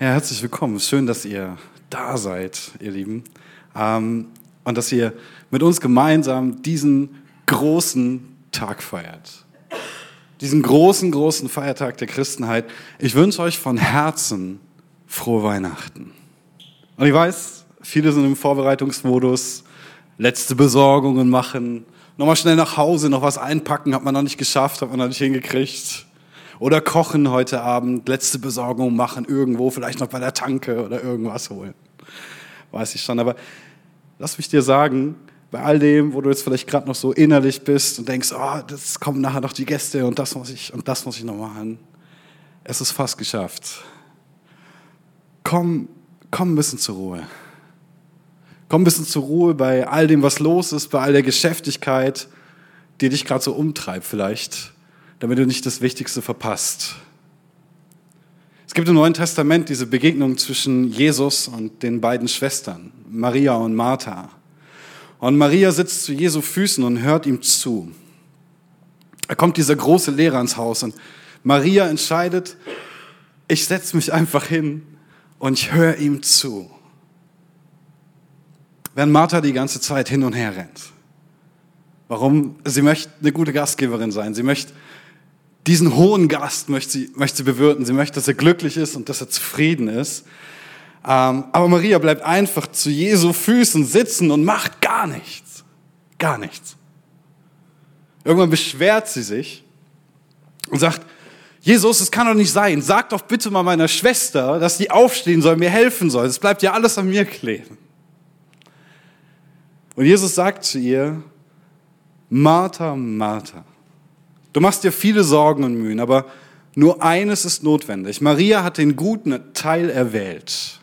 Ja, herzlich willkommen. Schön, dass ihr da seid, ihr Lieben. Ähm, und dass ihr mit uns gemeinsam diesen großen Tag feiert. Diesen großen, großen Feiertag der Christenheit. Ich wünsche euch von Herzen frohe Weihnachten. Und ich weiß, viele sind im Vorbereitungsmodus, letzte Besorgungen machen, nochmal schnell nach Hause, noch was einpacken, hat man noch nicht geschafft, hat man noch nicht hingekriegt. Oder kochen heute Abend, letzte Besorgung machen irgendwo, vielleicht noch bei der Tanke oder irgendwas holen. Weiß ich schon. Aber lass mich dir sagen, bei all dem, wo du jetzt vielleicht gerade noch so innerlich bist und denkst, oh, das kommen nachher noch die Gäste und das muss ich und das muss ich noch machen. Es ist fast geschafft. Komm, komm ein bisschen zur Ruhe. Komm ein bisschen zur Ruhe bei all dem, was los ist, bei all der Geschäftigkeit, die dich gerade so umtreibt vielleicht damit du nicht das Wichtigste verpasst. Es gibt im Neuen Testament diese Begegnung zwischen Jesus und den beiden Schwestern, Maria und Martha. Und Maria sitzt zu Jesu Füßen und hört ihm zu. Da kommt dieser große Lehrer ins Haus und Maria entscheidet, ich setze mich einfach hin und ich höre ihm zu. Während Martha die ganze Zeit hin und her rennt. Warum? Sie möchte eine gute Gastgeberin sein. Sie möchte diesen hohen Gast möchte sie, möchte sie bewirten. Sie möchte, dass er glücklich ist und dass er zufrieden ist. Ähm, aber Maria bleibt einfach zu Jesu Füßen sitzen und macht gar nichts. Gar nichts. Irgendwann beschwert sie sich und sagt, Jesus, es kann doch nicht sein. Sag doch bitte mal meiner Schwester, dass die aufstehen soll, mir helfen soll. Es bleibt ja alles an mir kleben. Und Jesus sagt zu ihr, Martha, Martha, Du machst dir viele Sorgen und Mühen, aber nur eines ist notwendig. Maria hat den guten Teil erwählt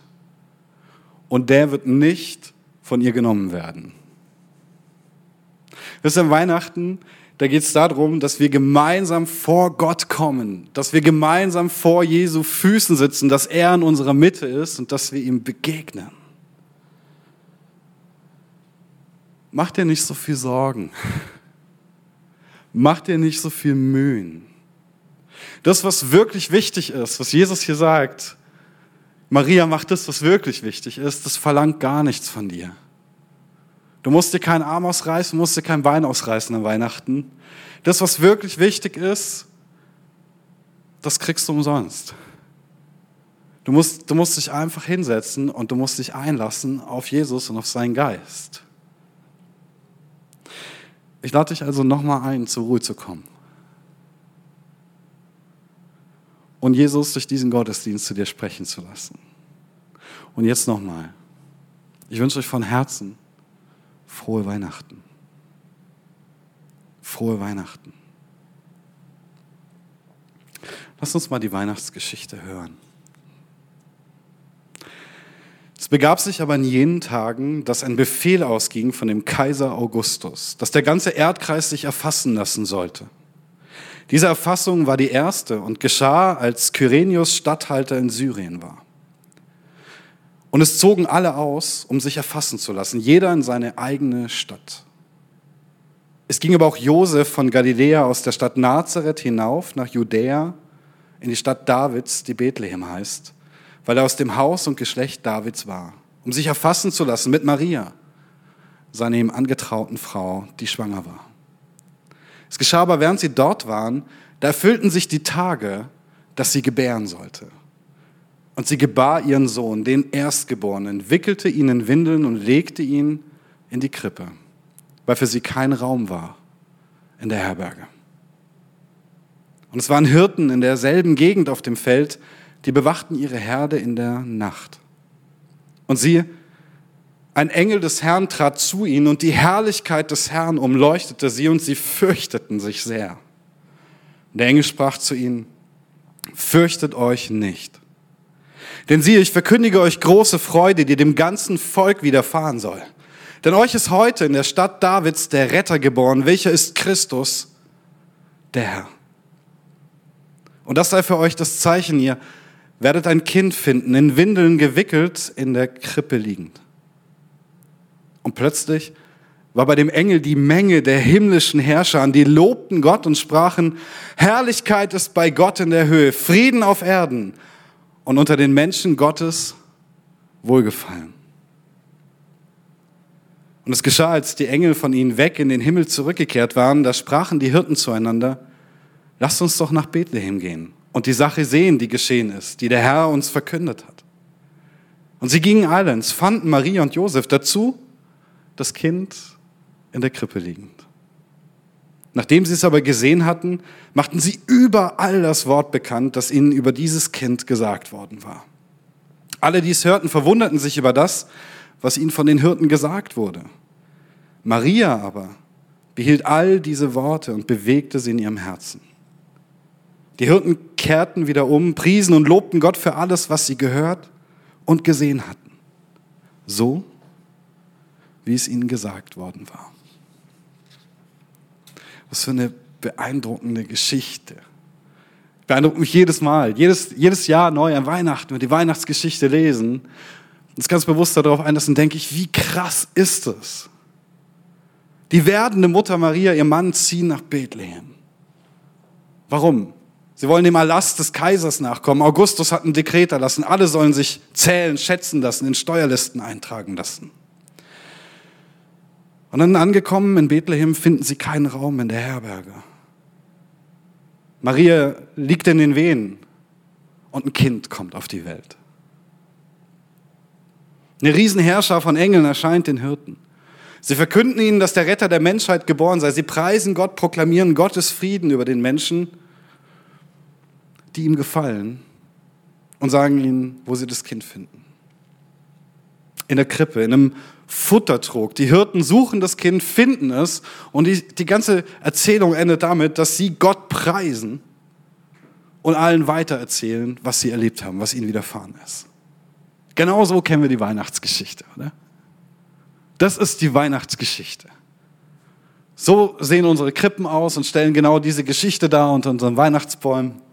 und der wird nicht von ihr genommen werden. Das ist an Weihnachten, da geht es darum, dass wir gemeinsam vor Gott kommen, dass wir gemeinsam vor Jesu Füßen sitzen, dass er in unserer Mitte ist und dass wir ihm begegnen. Mach dir nicht so viel Sorgen. Mach dir nicht so viel Mühen. Das, was wirklich wichtig ist, was Jesus hier sagt, Maria macht das, was wirklich wichtig ist, das verlangt gar nichts von dir. Du musst dir keinen Arm ausreißen, musst dir kein Bein ausreißen an Weihnachten. Das, was wirklich wichtig ist, das kriegst du umsonst. Du musst, du musst dich einfach hinsetzen und du musst dich einlassen auf Jesus und auf seinen Geist. Ich lade dich also nochmal ein, zur Ruhe zu kommen. Und Jesus durch diesen Gottesdienst zu dir sprechen zu lassen. Und jetzt nochmal. Ich wünsche euch von Herzen frohe Weihnachten. Frohe Weihnachten. Lass uns mal die Weihnachtsgeschichte hören. Es begab sich aber in jenen Tagen, dass ein Befehl ausging von dem Kaiser Augustus, dass der ganze Erdkreis sich erfassen lassen sollte. Diese Erfassung war die erste und geschah, als Kyrenius Statthalter in Syrien war. Und es zogen alle aus, um sich erfassen zu lassen, jeder in seine eigene Stadt. Es ging aber auch Josef von Galiläa aus der Stadt Nazareth hinauf nach Judäa in die Stadt Davids, die Bethlehem heißt weil er aus dem Haus und Geschlecht Davids war, um sich erfassen zu lassen mit Maria, seiner ihm angetrauten Frau, die schwanger war. Es geschah aber, während sie dort waren, da erfüllten sich die Tage, dass sie gebären sollte. Und sie gebar ihren Sohn, den Erstgeborenen, wickelte ihn in Windeln und legte ihn in die Krippe, weil für sie kein Raum war in der Herberge. Und es waren Hirten in derselben Gegend auf dem Feld, die bewachten ihre Herde in der Nacht. Und siehe, ein Engel des Herrn trat zu ihnen und die Herrlichkeit des Herrn umleuchtete sie und sie fürchteten sich sehr. Der Engel sprach zu ihnen, fürchtet euch nicht. Denn siehe, ich verkündige euch große Freude, die dem ganzen Volk widerfahren soll. Denn euch ist heute in der Stadt Davids der Retter geboren, welcher ist Christus, der Herr. Und das sei für euch das Zeichen, ihr werdet ein Kind finden, in Windeln gewickelt, in der Krippe liegend. Und plötzlich war bei dem Engel die Menge der himmlischen Herrscher an, die lobten Gott und sprachen, Herrlichkeit ist bei Gott in der Höhe, Frieden auf Erden und unter den Menschen Gottes Wohlgefallen. Und es geschah, als die Engel von ihnen weg in den Himmel zurückgekehrt waren, da sprachen die Hirten zueinander, lasst uns doch nach Bethlehem gehen und die Sache sehen, die geschehen ist, die der Herr uns verkündet hat. Und sie gingen eilends, fanden Maria und Josef dazu, das Kind in der Krippe liegend. Nachdem sie es aber gesehen hatten, machten sie überall das Wort bekannt, das ihnen über dieses Kind gesagt worden war. Alle, die es hörten, verwunderten sich über das, was ihnen von den Hirten gesagt wurde. Maria aber behielt all diese Worte und bewegte sie in ihrem Herzen. Die Hirten kehrten wieder um, priesen und lobten Gott für alles, was sie gehört und gesehen hatten. So, wie es ihnen gesagt worden war. Was für eine beeindruckende Geschichte. Beeindruckt mich jedes Mal, jedes, jedes Jahr neu an Weihnachten, wenn wir die Weihnachtsgeschichte lesen, uns ganz bewusst darauf einlassen, denke ich, wie krass ist es? Die werdende Mutter Maria, ihr Mann ziehen nach Bethlehem. Warum? Sie wollen dem Erlass des Kaisers nachkommen. Augustus hat ein Dekret erlassen. Alle sollen sich zählen, schätzen lassen, in Steuerlisten eintragen lassen. Und dann angekommen in Bethlehem finden sie keinen Raum in der Herberge. Maria liegt in den Wehen und ein Kind kommt auf die Welt. Eine Riesenherrscher von Engeln erscheint den Hirten. Sie verkünden ihnen, dass der Retter der Menschheit geboren sei. Sie preisen Gott, proklamieren Gottes Frieden über den Menschen, die ihm gefallen und sagen ihnen, wo sie das Kind finden. In der Krippe, in einem Futtertrog. Die Hirten suchen das Kind, finden es und die, die ganze Erzählung endet damit, dass sie Gott preisen und allen weitererzählen, was sie erlebt haben, was ihnen widerfahren ist. Genauso kennen wir die Weihnachtsgeschichte, oder? Das ist die Weihnachtsgeschichte. So sehen unsere Krippen aus und stellen genau diese Geschichte dar unter unseren Weihnachtsbäumen.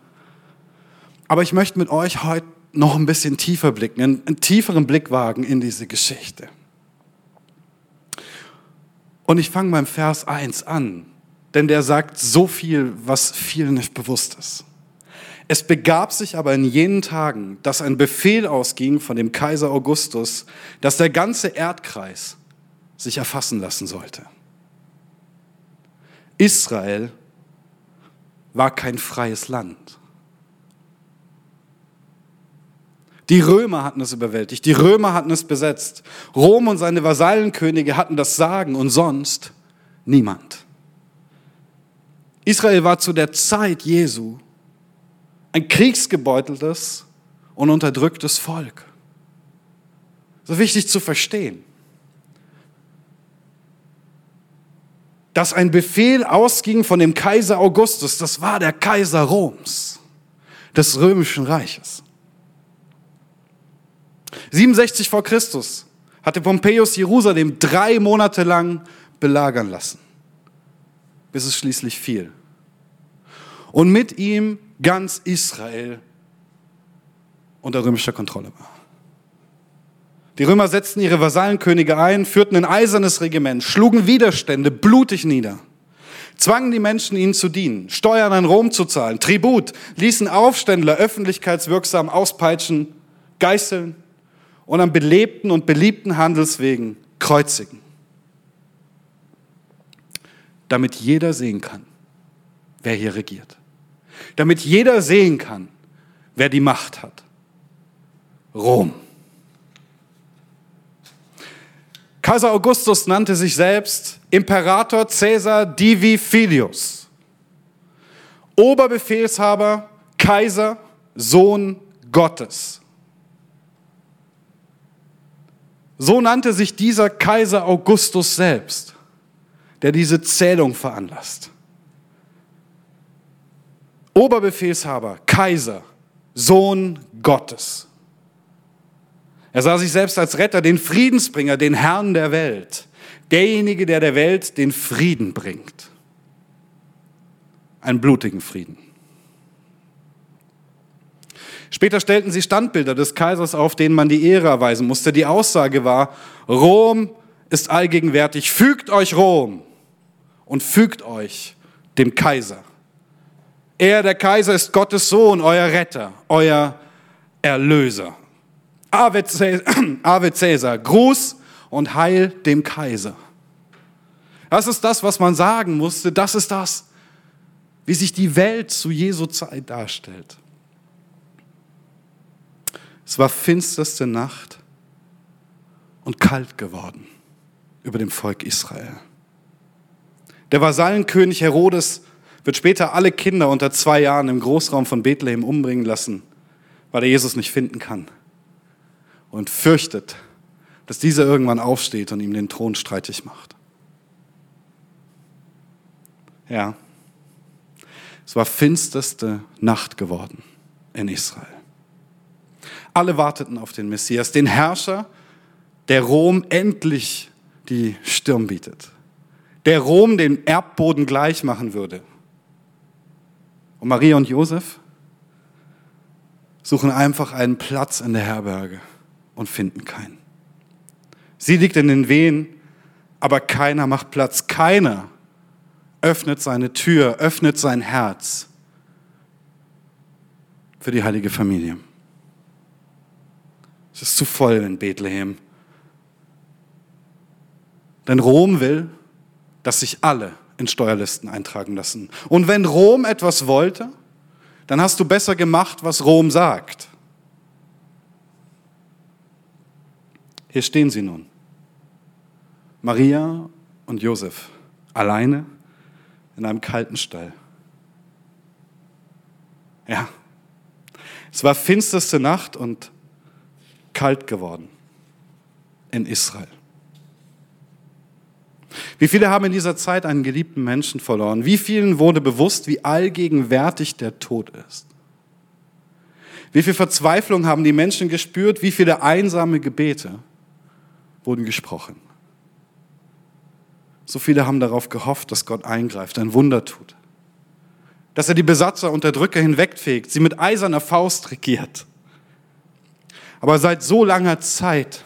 Aber ich möchte mit euch heute noch ein bisschen tiefer blicken, einen, einen tieferen Blick wagen in diese Geschichte. Und ich fange beim Vers 1 an, denn der sagt so viel, was vielen nicht bewusst ist. Es begab sich aber in jenen Tagen, dass ein Befehl ausging von dem Kaiser Augustus, dass der ganze Erdkreis sich erfassen lassen sollte. Israel war kein freies Land. Die Römer hatten es überwältigt, die Römer hatten es besetzt. Rom und seine Vasallenkönige hatten das Sagen und sonst niemand. Israel war zu der Zeit Jesu ein kriegsgebeuteltes und unterdrücktes Volk. So wichtig zu verstehen. Dass ein Befehl ausging von dem Kaiser Augustus, das war der Kaiser Roms, des römischen Reiches. 67 vor Christus hatte Pompeius Jerusalem drei Monate lang belagern lassen, bis es schließlich fiel. Und mit ihm ganz Israel unter römischer Kontrolle war. Die Römer setzten ihre Vasallenkönige ein, führten ein eisernes Regiment, schlugen Widerstände blutig nieder, zwangen die Menschen ihnen zu dienen, Steuern an Rom zu zahlen, Tribut, ließen Aufständler öffentlichkeitswirksam auspeitschen, geißeln und an belebten und beliebten Handelswegen kreuzigen. Damit jeder sehen kann, wer hier regiert. Damit jeder sehen kann, wer die Macht hat. Rom. Kaiser Augustus nannte sich selbst Imperator Caesar Divi Filius. Oberbefehlshaber, Kaiser, Sohn Gottes. So nannte sich dieser Kaiser Augustus selbst, der diese Zählung veranlasst. Oberbefehlshaber, Kaiser, Sohn Gottes. Er sah sich selbst als Retter, den Friedensbringer, den Herrn der Welt, derjenige, der der Welt den Frieden bringt. Einen blutigen Frieden. Später stellten sie Standbilder des Kaisers auf, denen man die Ehre erweisen musste. Die Aussage war, Rom ist allgegenwärtig, fügt euch Rom und fügt euch dem Kaiser. Er, der Kaiser, ist Gottes Sohn, euer Retter, euer Erlöser. Ave Cäsar, Gruß und Heil dem Kaiser. Das ist das, was man sagen musste. Das ist das, wie sich die Welt zu Jesu Zeit darstellt. Es war finsterste Nacht und kalt geworden über dem Volk Israel. Der Vasallenkönig Herodes wird später alle Kinder unter zwei Jahren im Großraum von Bethlehem umbringen lassen, weil er Jesus nicht finden kann und fürchtet, dass dieser irgendwann aufsteht und ihm den Thron streitig macht. Ja, es war finsterste Nacht geworden in Israel. Alle warteten auf den Messias, den Herrscher, der Rom endlich die Stirn bietet, der Rom den Erdboden gleich machen würde. Und Maria und Josef suchen einfach einen Platz in der Herberge und finden keinen. Sie liegt in den Wehen, aber keiner macht Platz, keiner öffnet seine Tür, öffnet sein Herz für die heilige Familie. Es ist zu voll in Bethlehem. Denn Rom will, dass sich alle in Steuerlisten eintragen lassen. Und wenn Rom etwas wollte, dann hast du besser gemacht, was Rom sagt. Hier stehen sie nun. Maria und Josef alleine in einem kalten Stall. Ja, es war finsterste Nacht und kalt geworden in Israel. Wie viele haben in dieser Zeit einen geliebten Menschen verloren? Wie vielen wurde bewusst, wie allgegenwärtig der Tod ist? Wie viel Verzweiflung haben die Menschen gespürt? Wie viele einsame Gebete wurden gesprochen? So viele haben darauf gehofft, dass Gott eingreift, ein Wunder tut. Dass er die Besatzer, Unterdrücker hinwegfegt, sie mit eiserner Faust regiert. Aber seit so langer Zeit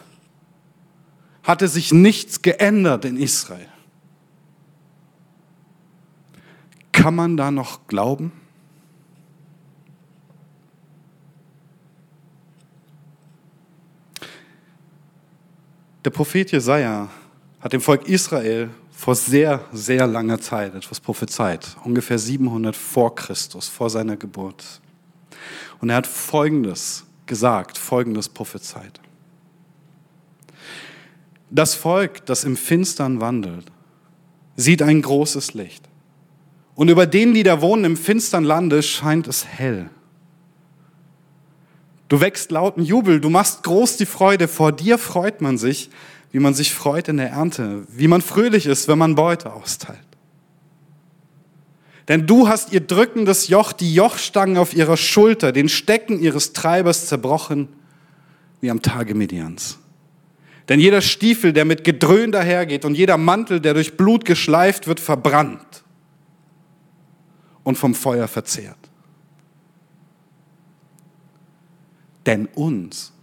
hatte sich nichts geändert in Israel. Kann man da noch glauben? Der Prophet Jesaja hat dem Volk Israel vor sehr, sehr langer Zeit etwas prophezeit, ungefähr 700 vor Christus, vor seiner Geburt. Und er hat Folgendes gesagt, folgendes prophezeit. Das Volk, das im Finstern wandelt, sieht ein großes Licht. Und über denen, die da wohnen im finstern Lande, scheint es hell. Du wächst lauten Jubel, du machst groß die Freude, vor dir freut man sich, wie man sich freut in der Ernte, wie man fröhlich ist, wenn man Beute austeilt. Denn du hast ihr drückendes Joch, die Jochstangen auf ihrer Schulter, den Stecken ihres Treibers zerbrochen, wie am Tage Medians. Denn jeder Stiefel, der mit Gedröhn dahergeht und jeder Mantel, der durch Blut geschleift wird, verbrannt und vom Feuer verzehrt. Denn uns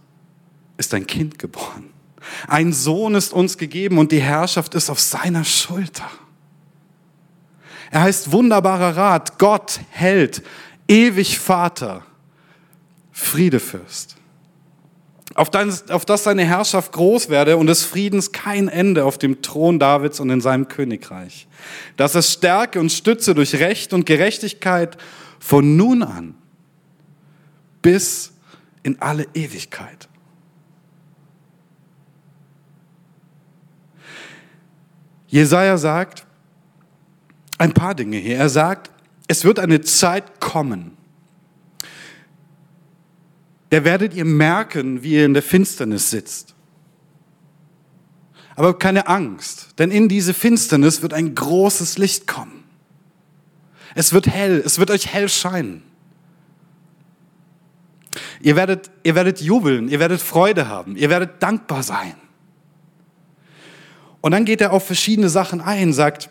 ist ein Kind geboren. Ein Sohn ist uns gegeben und die Herrschaft ist auf seiner Schulter. Er heißt wunderbarer Rat, Gott, Held, ewig Vater, Friedefürst. Auf, dein, auf dass seine Herrschaft groß werde und des Friedens kein Ende auf dem Thron Davids und in seinem Königreich. Dass es Stärke und Stütze durch Recht und Gerechtigkeit von nun an bis in alle Ewigkeit. Jesaja sagt ein paar Dinge hier. Er sagt, es wird eine Zeit kommen, der werdet ihr merken, wie ihr in der Finsternis sitzt. Aber keine Angst, denn in diese Finsternis wird ein großes Licht kommen. Es wird hell, es wird euch hell scheinen. Ihr werdet, ihr werdet jubeln, ihr werdet Freude haben, ihr werdet dankbar sein. Und dann geht er auf verschiedene Sachen ein, sagt,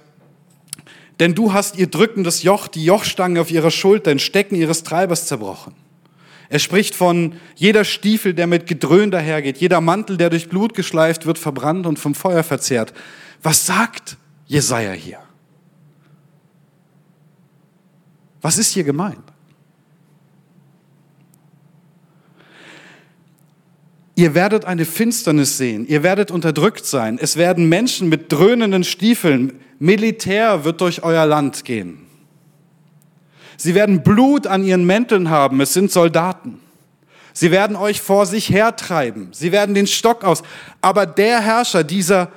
denn du hast ihr drückendes Joch, die Jochstange auf ihrer Schulter, den Stecken ihres Treibers zerbrochen. Er spricht von jeder Stiefel, der mit Gedröhn dahergeht, jeder Mantel, der durch Blut geschleift wird, verbrannt und vom Feuer verzehrt. Was sagt Jesaja hier? Was ist hier gemeint? Ihr werdet eine Finsternis sehen, ihr werdet unterdrückt sein, es werden Menschen mit dröhnenden Stiefeln, Militär wird durch euer Land gehen. Sie werden Blut an ihren Mänteln haben, es sind Soldaten. Sie werden euch vor sich hertreiben, sie werden den Stock aus. Aber der Herrscher, dieser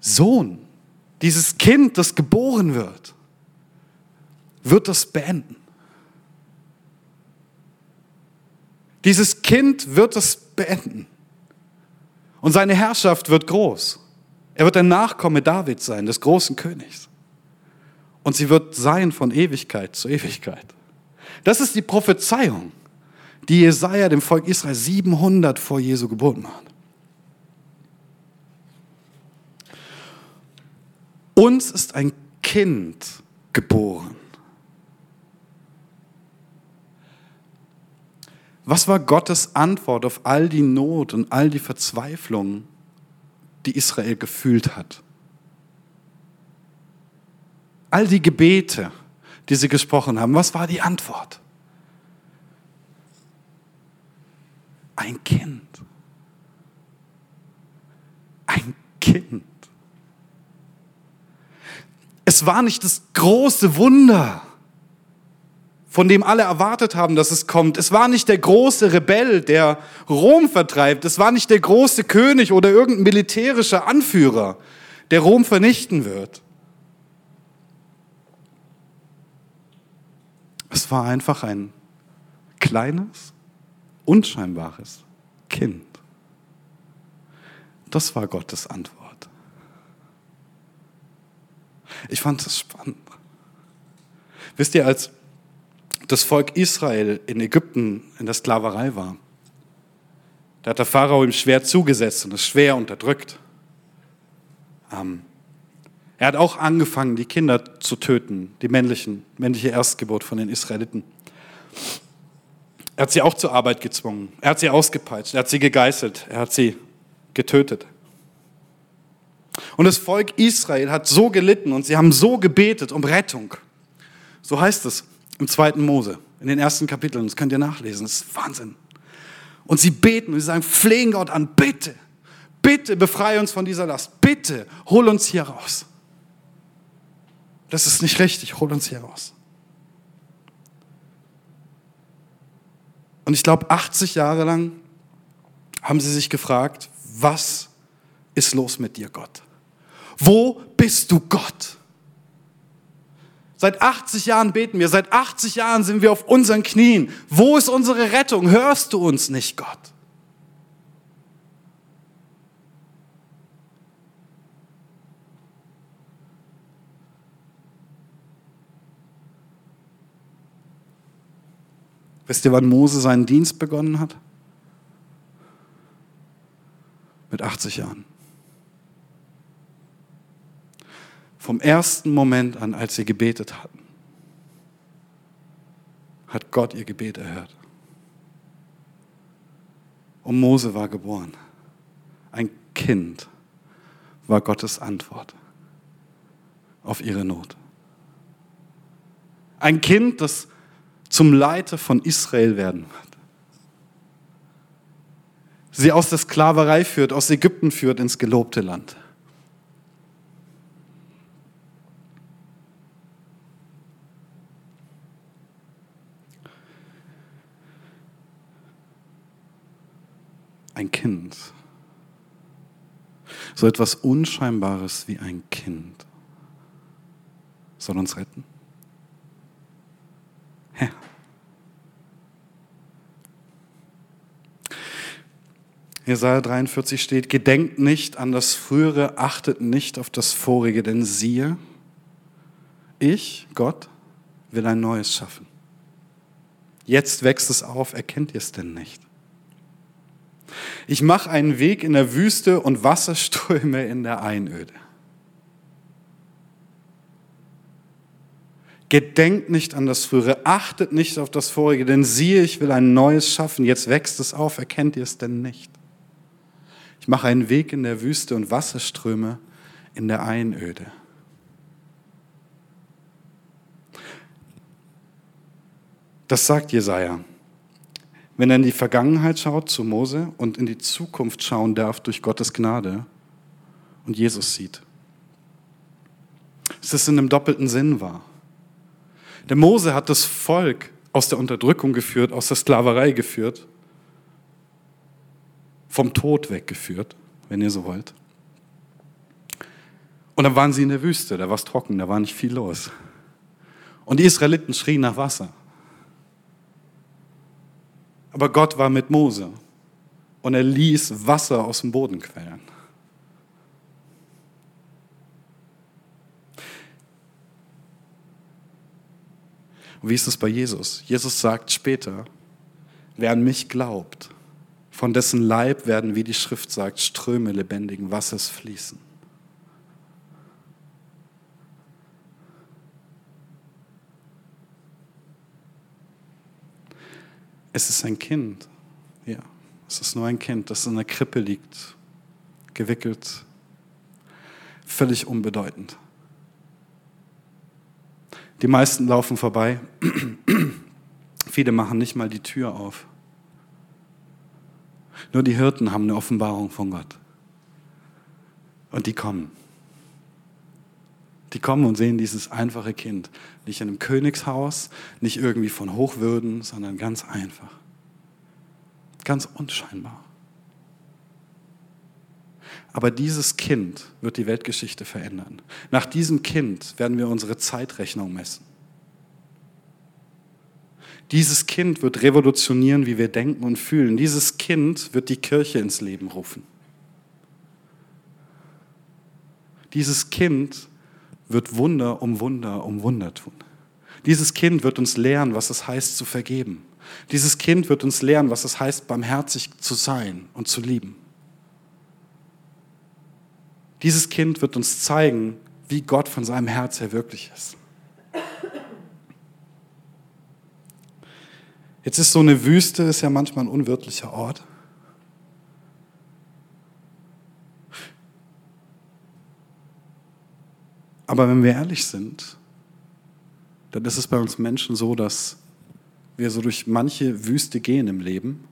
Sohn, dieses Kind, das geboren wird, wird das beenden. Dieses Kind wird es beenden. Und seine Herrschaft wird groß. Er wird ein Nachkomme Davids sein, des großen Königs. Und sie wird sein von Ewigkeit zu Ewigkeit. Das ist die Prophezeiung, die Jesaja dem Volk Israel 700 vor Jesu Geburt macht. Uns ist ein Kind geboren. Was war Gottes Antwort auf all die Not und all die Verzweiflung, die Israel gefühlt hat? All die Gebete, die sie gesprochen haben, was war die Antwort? Ein Kind. Ein Kind. Es war nicht das große Wunder von dem alle erwartet haben, dass es kommt. Es war nicht der große Rebell, der Rom vertreibt. Es war nicht der große König oder irgendein militärischer Anführer, der Rom vernichten wird. Es war einfach ein kleines, unscheinbares Kind. Das war Gottes Antwort. Ich fand es spannend. Wisst ihr, als das Volk Israel in Ägypten in der Sklaverei war. Da hat der Pharao ihm schwer zugesetzt und es schwer unterdrückt. Ähm, er hat auch angefangen, die Kinder zu töten, die männlichen, männliche Erstgeburt von den Israeliten. Er hat sie auch zur Arbeit gezwungen. Er hat sie ausgepeitscht. Er hat sie gegeißelt. Er hat sie getötet. Und das Volk Israel hat so gelitten und sie haben so gebetet um Rettung. So heißt es im zweiten Mose, in den ersten Kapiteln. Das könnt ihr nachlesen. Das ist Wahnsinn. Und sie beten und sie sagen, flehen Gott an, bitte, bitte befreie uns von dieser Last. Bitte, hol uns hier raus. Das ist nicht richtig, hol uns hier raus. Und ich glaube, 80 Jahre lang haben sie sich gefragt, was ist los mit dir, Gott? Wo bist du, Gott? Seit 80 Jahren beten wir, seit 80 Jahren sind wir auf unseren Knien. Wo ist unsere Rettung? Hörst du uns nicht, Gott? Wisst ihr, wann Mose seinen Dienst begonnen hat? Mit 80 Jahren. Vom ersten Moment an, als sie gebetet hatten, hat Gott ihr Gebet erhört. Und Mose war geboren. Ein Kind war Gottes Antwort auf ihre Not. Ein Kind, das zum Leiter von Israel werden wird. Sie aus der Sklaverei führt, aus Ägypten führt ins gelobte Land. Ein Kind. So etwas Unscheinbares wie ein Kind soll uns retten. Herr. Jesaja 43 steht: Gedenkt nicht an das Frühere, achtet nicht auf das Vorige, denn siehe, ich, Gott, will ein Neues schaffen. Jetzt wächst es auf, erkennt ihr es denn nicht? Ich mache einen Weg in der Wüste und Wasserströme in der Einöde. Gedenkt nicht an das Frühere, achtet nicht auf das Vorige, denn siehe, ich will ein Neues schaffen, jetzt wächst es auf, erkennt ihr es denn nicht? Ich mache einen Weg in der Wüste und Wasserströme in der Einöde. Das sagt Jesaja. Wenn er in die Vergangenheit schaut zu Mose und in die Zukunft schauen darf durch Gottes Gnade und Jesus sieht. Es in einem doppelten Sinn war. Der Mose hat das Volk aus der Unterdrückung geführt, aus der Sklaverei geführt, vom Tod weggeführt, wenn ihr so wollt. Und dann waren sie in der Wüste, da war es trocken, da war nicht viel los. Und die Israeliten schrien nach Wasser. Aber Gott war mit Mose und er ließ Wasser aus dem Boden quellen. Und wie ist es bei Jesus? Jesus sagt später, wer an mich glaubt, von dessen Leib werden, wie die Schrift sagt, Ströme lebendigen Wassers fließen. Es ist ein Kind. Ja, es ist nur ein Kind, das in der Krippe liegt, gewickelt, völlig unbedeutend. Die meisten laufen vorbei. Viele machen nicht mal die Tür auf. Nur die Hirten haben eine Offenbarung von Gott. Und die kommen. Die kommen und sehen dieses einfache Kind. Nicht in einem Königshaus, nicht irgendwie von Hochwürden, sondern ganz einfach. Ganz unscheinbar. Aber dieses Kind wird die Weltgeschichte verändern. Nach diesem Kind werden wir unsere Zeitrechnung messen. Dieses Kind wird revolutionieren, wie wir denken und fühlen. Dieses Kind wird die Kirche ins Leben rufen. Dieses Kind wird Wunder um Wunder um Wunder tun. Dieses Kind wird uns lehren, was es heißt zu vergeben. Dieses Kind wird uns lehren, was es heißt, barmherzig zu sein und zu lieben. Dieses Kind wird uns zeigen, wie Gott von seinem Herz her wirklich ist. Jetzt ist so eine Wüste, ist ja manchmal ein unwirtlicher Ort. Aber wenn wir ehrlich sind, dann ist es bei uns Menschen so, dass wir so durch manche Wüste gehen im Leben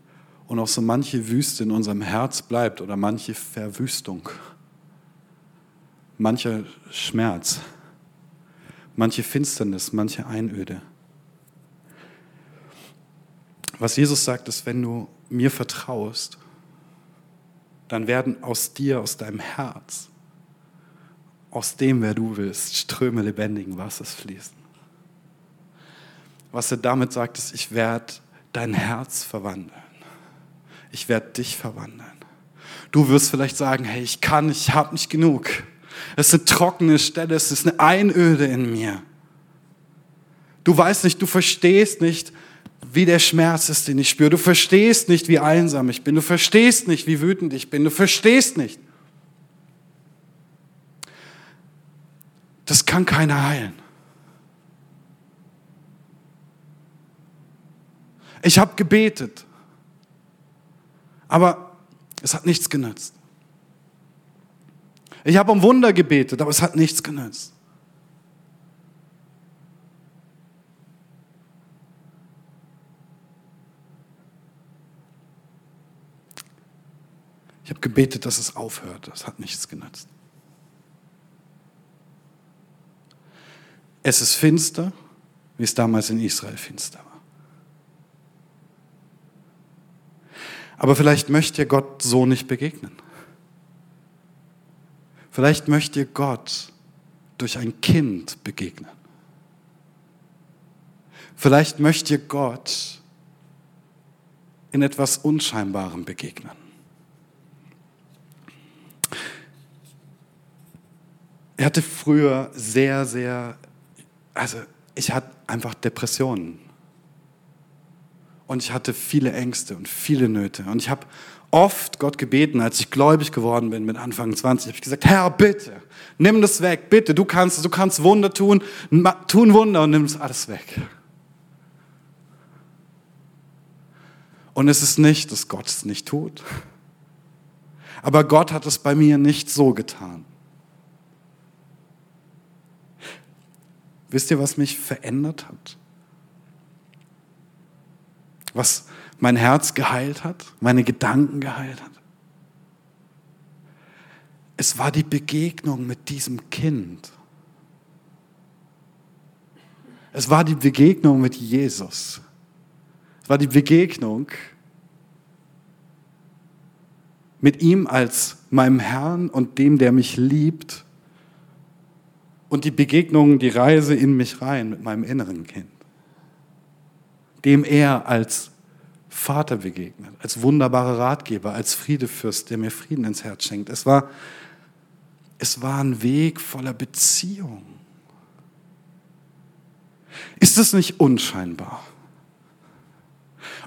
und auch so manche Wüste in unserem Herz bleibt oder manche Verwüstung mancher Schmerz, manche Finsternis, manche Einöde. Was Jesus sagt, ist, wenn du mir vertraust, dann werden aus dir, aus deinem Herz, aus dem, wer du willst, Ströme lebendigen Wassers fließen. Was er damit sagt, ist, ich werde dein Herz verwandeln. Ich werde dich verwandeln. Du wirst vielleicht sagen, hey, ich kann, ich habe nicht genug. Es ist eine trockene Stelle, es ist eine Einöde in mir. Du weißt nicht, du verstehst nicht, wie der Schmerz ist, den ich spüre. Du verstehst nicht, wie einsam ich bin. Du verstehst nicht, wie wütend ich bin. Du verstehst nicht. Das kann keiner heilen. Ich habe gebetet, aber es hat nichts genützt. Ich habe um Wunder gebetet, aber es hat nichts genützt. Ich habe gebetet, dass es aufhört. Das hat nichts genützt. Es ist finster, wie es damals in Israel finster war. Aber vielleicht möchte Gott so nicht begegnen. Vielleicht möchte Gott durch ein Kind begegnen. Vielleicht möchte Gott in etwas Unscheinbarem begegnen. Er hatte früher sehr, sehr, also ich hatte einfach Depressionen. Und ich hatte viele Ängste und viele Nöte. Und ich habe oft Gott gebeten, als ich gläubig geworden bin mit Anfang 20, habe ich gesagt, Herr, bitte, nimm das weg, bitte, du kannst, du kannst Wunder tun, tun Wunder und nimm das alles weg. Und es ist nicht, dass Gott es nicht tut. Aber Gott hat es bei mir nicht so getan. Wisst ihr, was mich verändert hat? Was, mein Herz geheilt hat, meine Gedanken geheilt hat. Es war die Begegnung mit diesem Kind. Es war die Begegnung mit Jesus. Es war die Begegnung mit ihm als meinem Herrn und dem, der mich liebt. Und die Begegnung, die Reise in mich rein mit meinem inneren Kind. Dem er als Vater begegnet, als wunderbarer Ratgeber, als Friedefürst, der mir Frieden ins Herz schenkt. Es war, es war ein Weg voller Beziehung. Ist es nicht unscheinbar?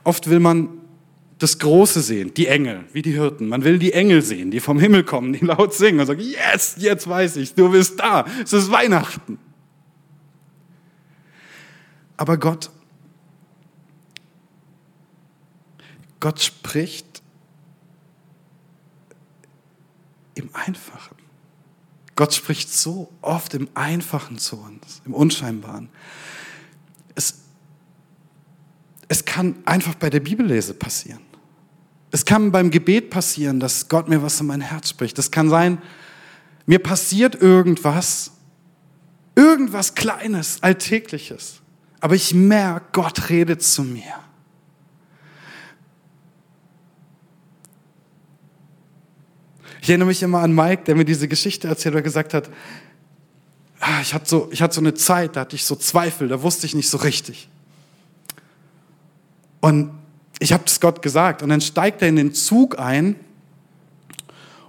Oft will man das Große sehen, die Engel, wie die Hirten. Man will die Engel sehen, die vom Himmel kommen, die laut singen und sagen, yes, jetzt weiß ich, du bist da, es ist Weihnachten. Aber Gott Gott spricht im Einfachen. Gott spricht so oft im Einfachen zu uns, im Unscheinbaren. Es, es kann einfach bei der Bibellese passieren. Es kann beim Gebet passieren, dass Gott mir was in mein Herz spricht. Es kann sein, mir passiert irgendwas, irgendwas Kleines, Alltägliches. Aber ich merke, Gott redet zu mir. Ich erinnere mich immer an Mike, der mir diese Geschichte erzählt und gesagt hat, ah, ich hatte, so, ich hatte so eine Zeit, da hatte ich so Zweifel, da wusste ich nicht so richtig. Und ich habe das Gott gesagt und dann steigt er in den Zug ein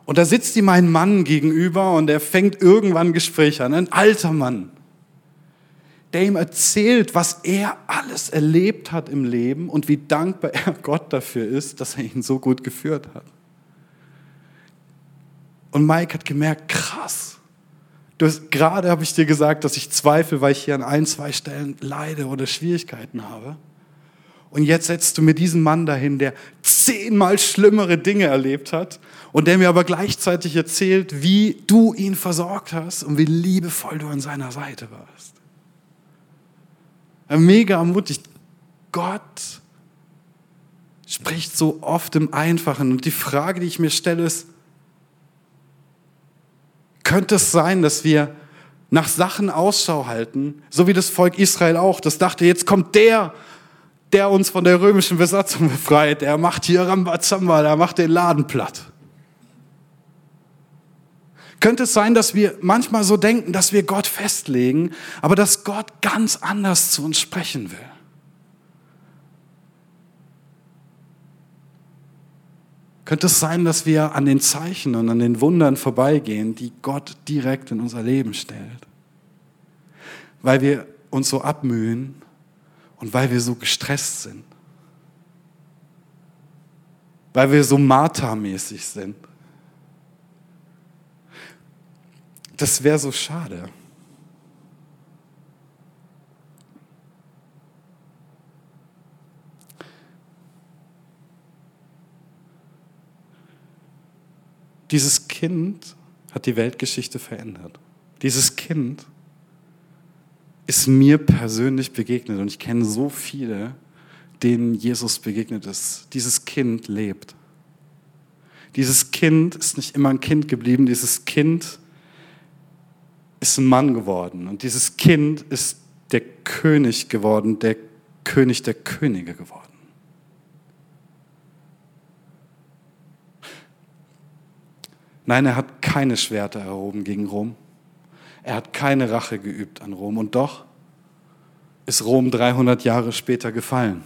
und da sitzt ihm ein Mann gegenüber und er fängt irgendwann ein Gespräch an, ein alter Mann, der ihm erzählt, was er alles erlebt hat im Leben und wie dankbar er Gott dafür ist, dass er ihn so gut geführt hat. Und Mike hat gemerkt, krass. Hast, gerade habe ich dir gesagt, dass ich zweifle, weil ich hier an ein, zwei Stellen leide oder Schwierigkeiten habe. Und jetzt setzt du mir diesen Mann dahin, der zehnmal schlimmere Dinge erlebt hat und der mir aber gleichzeitig erzählt, wie du ihn versorgt hast und wie liebevoll du an seiner Seite warst. Mega ermutigt. Gott spricht so oft im Einfachen. Und die Frage, die ich mir stelle, ist, könnte es sein, dass wir nach Sachen Ausschau halten, so wie das Volk Israel auch. Das dachte, jetzt kommt der, der uns von der römischen Besatzung befreit. Er macht hier Rambazamba, er macht den Laden platt. Könnte es sein, dass wir manchmal so denken, dass wir Gott festlegen, aber dass Gott ganz anders zu uns sprechen will? Könnte es sein, dass wir an den Zeichen und an den Wundern vorbeigehen, die Gott direkt in unser Leben stellt? Weil wir uns so abmühen und weil wir so gestresst sind. Weil wir so Martha-mäßig sind. Das wäre so schade. Dieses Kind hat die Weltgeschichte verändert. Dieses Kind ist mir persönlich begegnet und ich kenne so viele, denen Jesus begegnet ist. Dieses Kind lebt. Dieses Kind ist nicht immer ein Kind geblieben, dieses Kind ist ein Mann geworden und dieses Kind ist der König geworden, der König der Könige geworden. Nein, er hat keine Schwerter erhoben gegen Rom. Er hat keine Rache geübt an Rom. Und doch ist Rom 300 Jahre später gefallen.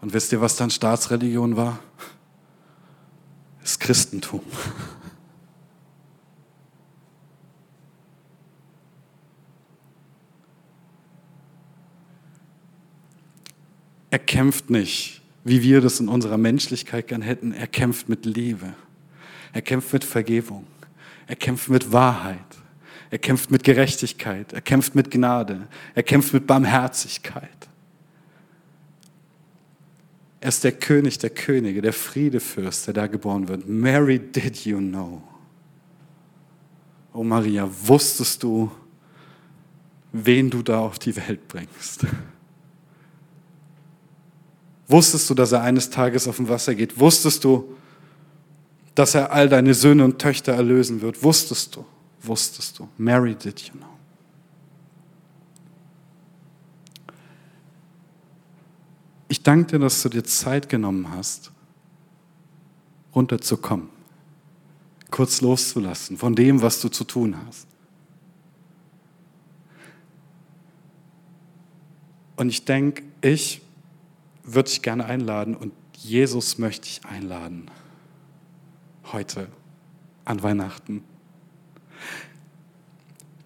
Und wisst ihr, was dann Staatsreligion war? Das Christentum. Er kämpft nicht, wie wir das in unserer Menschlichkeit gern hätten. Er kämpft mit Liebe. Er kämpft mit Vergebung. Er kämpft mit Wahrheit. Er kämpft mit Gerechtigkeit. Er kämpft mit Gnade. Er kämpft mit Barmherzigkeit. Er ist der König der Könige, der Friedefürst, der da geboren wird. Mary, did you know? Oh Maria, wusstest du, wen du da auf die Welt bringst? Wusstest du, dass er eines Tages auf dem Wasser geht? Wusstest du, dass er all deine Söhne und Töchter erlösen wird? Wusstest du? Wusstest du? Mary did you know. Ich danke dir, dass du dir Zeit genommen hast, runterzukommen, kurz loszulassen von dem, was du zu tun hast. Und ich denke, ich würde dich gerne einladen und Jesus möchte ich einladen. Heute an Weihnachten.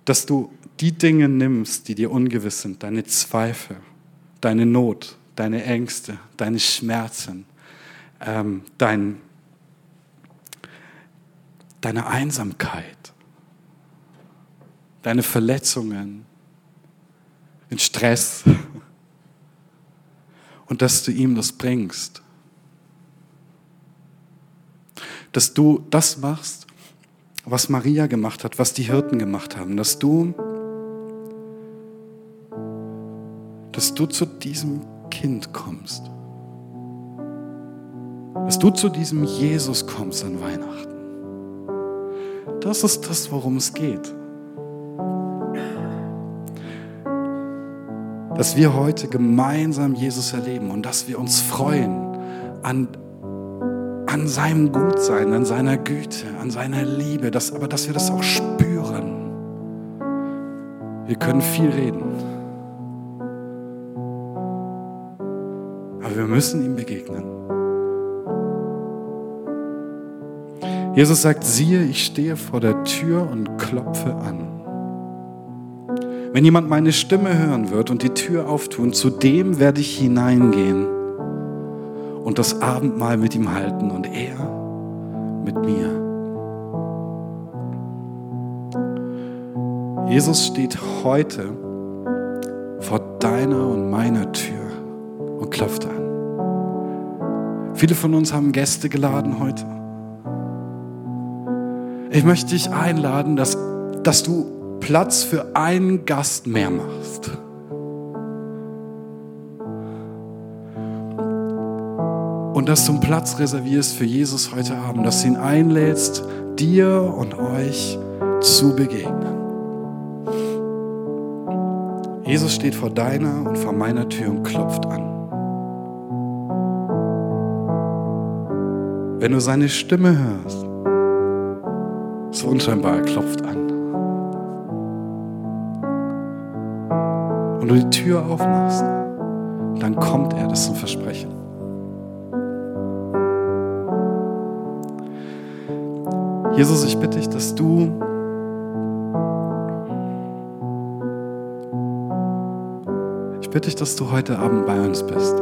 Dass du die Dinge nimmst, die dir ungewiss sind, deine Zweifel, deine Not, deine Ängste, deine Schmerzen, ähm, dein, deine Einsamkeit, deine Verletzungen, den Stress, und dass du ihm das bringst. Dass du das machst, was Maria gemacht hat, was die Hirten gemacht haben, dass du, dass du zu diesem Kind kommst. Dass du zu diesem Jesus kommst an Weihnachten. Das ist das, worum es geht. dass wir heute gemeinsam Jesus erleben und dass wir uns freuen an, an seinem Gutsein, an seiner Güte, an seiner Liebe, dass, aber dass wir das auch spüren. Wir können viel reden, aber wir müssen ihm begegnen. Jesus sagt, siehe, ich stehe vor der Tür und klopfe an. Wenn jemand meine Stimme hören wird und die Tür auftun, zu dem werde ich hineingehen und das Abendmahl mit ihm halten und er mit mir. Jesus steht heute vor deiner und meiner Tür und klopft an. Viele von uns haben Gäste geladen heute. Ich möchte dich einladen, dass, dass du Platz für einen Gast mehr machst. Und dass du einen Platz reservierst für Jesus heute Abend, dass du ihn einlädst, dir und euch zu begegnen. Jesus steht vor deiner und vor meiner Tür und klopft an. Wenn du seine Stimme hörst, so unscheinbar, er klopft an. du die Tür aufmachst, dann kommt er, das ist ein Versprechen. Jesus, ich bitte dich, dass du ich bitte dich, dass du heute Abend bei uns bist.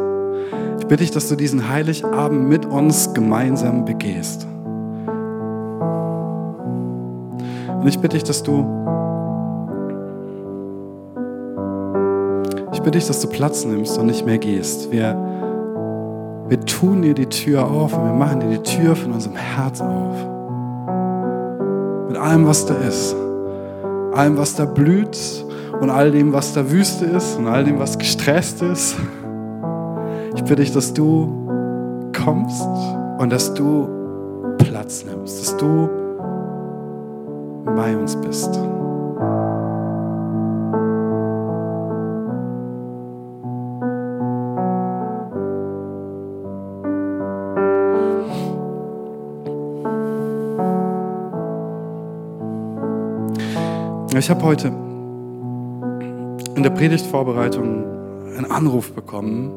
Ich bitte dich, dass du diesen Heiligabend mit uns gemeinsam begehst. Und ich bitte dich, dass du bitte dich, dass du Platz nimmst und nicht mehr gehst. Wir, wir tun dir die Tür auf und wir machen dir die Tür von unserem Herz auf. Allem, was da ist. Allem, was da blüht und all dem, was da Wüste ist und all dem, was gestresst ist. Ich bitte dich, dass du kommst und dass du Platz nimmst, dass du bei uns bist. Ich habe heute in der Predigtvorbereitung einen Anruf bekommen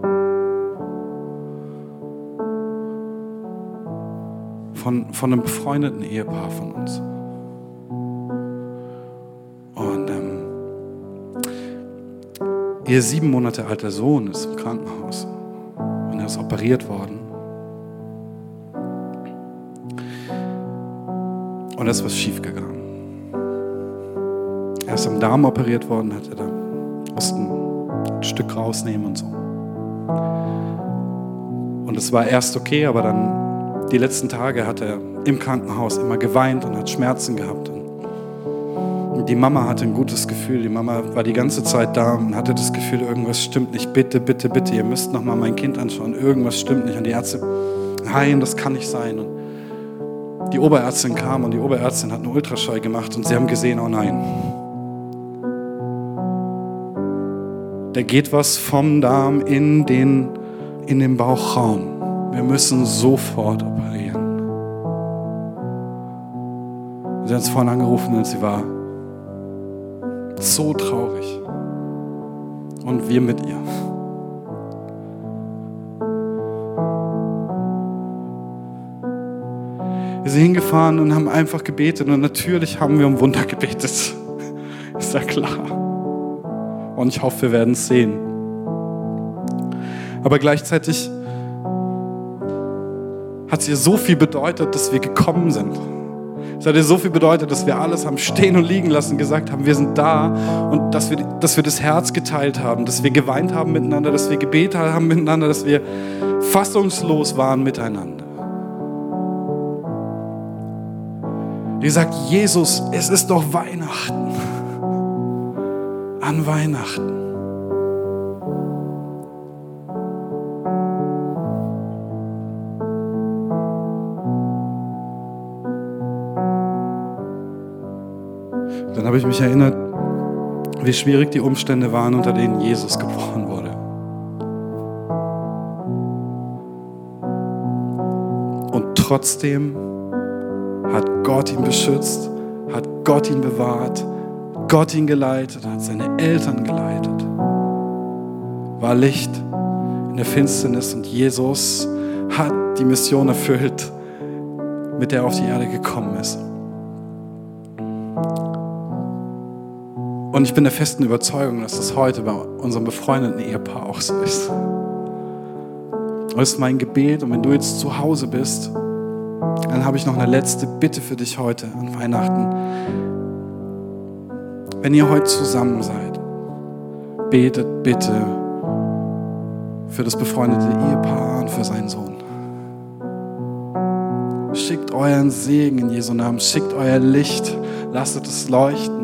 von, von einem befreundeten Ehepaar von uns. Und ähm, ihr sieben Monate alter Sohn ist im Krankenhaus und er ist operiert worden. Und es ist was schiefgegangen. Ist am Darm operiert worden, hat er da mussten ein Stück rausnehmen und so. Und es war erst okay, aber dann die letzten Tage hat er im Krankenhaus immer geweint und hat Schmerzen gehabt. Und die Mama hatte ein gutes Gefühl. Die Mama war die ganze Zeit da und hatte das Gefühl, irgendwas stimmt nicht. Bitte, bitte, bitte, ihr müsst noch mal mein Kind anschauen. Irgendwas stimmt nicht. Und die Ärzte, nein, das kann nicht sein. Und die Oberärztin kam und die Oberärztin hat einen Ultraschall gemacht und sie haben gesehen, oh nein. Da geht was vom Darm in den, in den Bauchraum. Wir müssen sofort operieren. Sie hat uns vorhin angerufen und sie war so traurig. Und wir mit ihr. Wir sind hingefahren und haben einfach gebetet und natürlich haben wir um Wunder gebetet. Ist ja klar. Und ich hoffe, wir werden es sehen. Aber gleichzeitig hat es ihr so viel bedeutet, dass wir gekommen sind. Es hat dir so viel bedeutet, dass wir alles haben stehen und liegen lassen, gesagt haben, wir sind da und dass wir, dass wir das Herz geteilt haben, dass wir geweint haben miteinander, dass wir gebetet haben miteinander, dass wir fassungslos waren miteinander. Ihr sagt, Jesus, es ist doch Weihnachten. An Weihnachten. Dann habe ich mich erinnert, wie schwierig die Umstände waren, unter denen Jesus geboren wurde. Und trotzdem hat Gott ihn beschützt, hat Gott ihn bewahrt, Gott ihn geleitet, hat seine Eltern geleitet, war Licht in der Finsternis und Jesus hat die Mission erfüllt, mit der er auf die Erde gekommen ist. Und ich bin der festen Überzeugung, dass das heute bei unserem befreundeten Ehepaar auch so ist. Das ist mein Gebet. Und wenn du jetzt zu Hause bist, dann habe ich noch eine letzte Bitte für dich heute an Weihnachten. Wenn ihr heute zusammen seid, betet bitte für das befreundete Ehepaar und für seinen Sohn. Schickt euren Segen in Jesu Namen, schickt euer Licht, lasst es leuchten.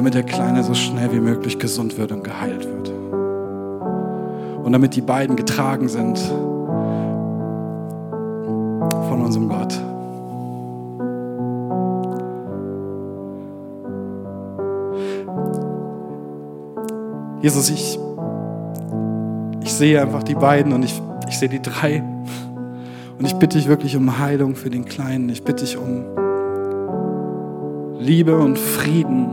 damit der Kleine so schnell wie möglich gesund wird und geheilt wird. Und damit die beiden getragen sind von unserem Gott. Jesus, ich, ich sehe einfach die beiden und ich, ich sehe die drei. Und ich bitte dich wirklich um Heilung für den Kleinen. Ich bitte dich um Liebe und Frieden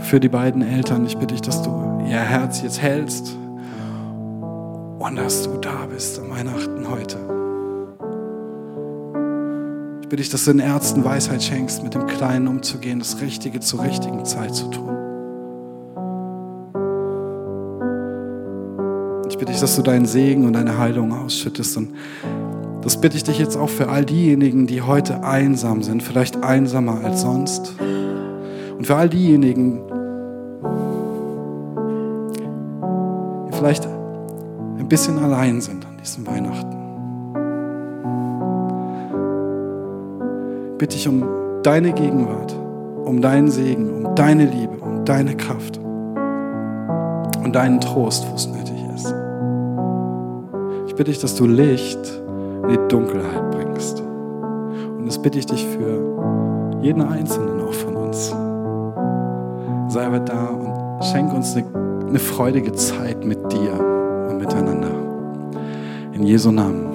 für die beiden Eltern. Ich bitte dich, dass du ihr Herz jetzt hältst und dass du da bist am Weihnachten heute. Ich bitte dich, dass du den Ärzten Weisheit schenkst, mit dem Kleinen umzugehen, das Richtige zur richtigen Zeit zu tun. Ich bitte dich, dass du deinen Segen und deine Heilung ausschüttest. Und das bitte ich dich jetzt auch für all diejenigen, die heute einsam sind, vielleicht einsamer als sonst. Und für all diejenigen, die vielleicht ein bisschen allein sind an diesem Weihnachten, bitte ich um deine Gegenwart, um deinen Segen, um deine Liebe, um deine Kraft und deinen Trost, wo es nötig. Ich bitte dich, dass du Licht in die Dunkelheit bringst. Und das bitte ich dich für jeden Einzelnen auch von uns sei aber da und schenk uns eine, eine freudige Zeit mit dir und miteinander. In Jesu Namen.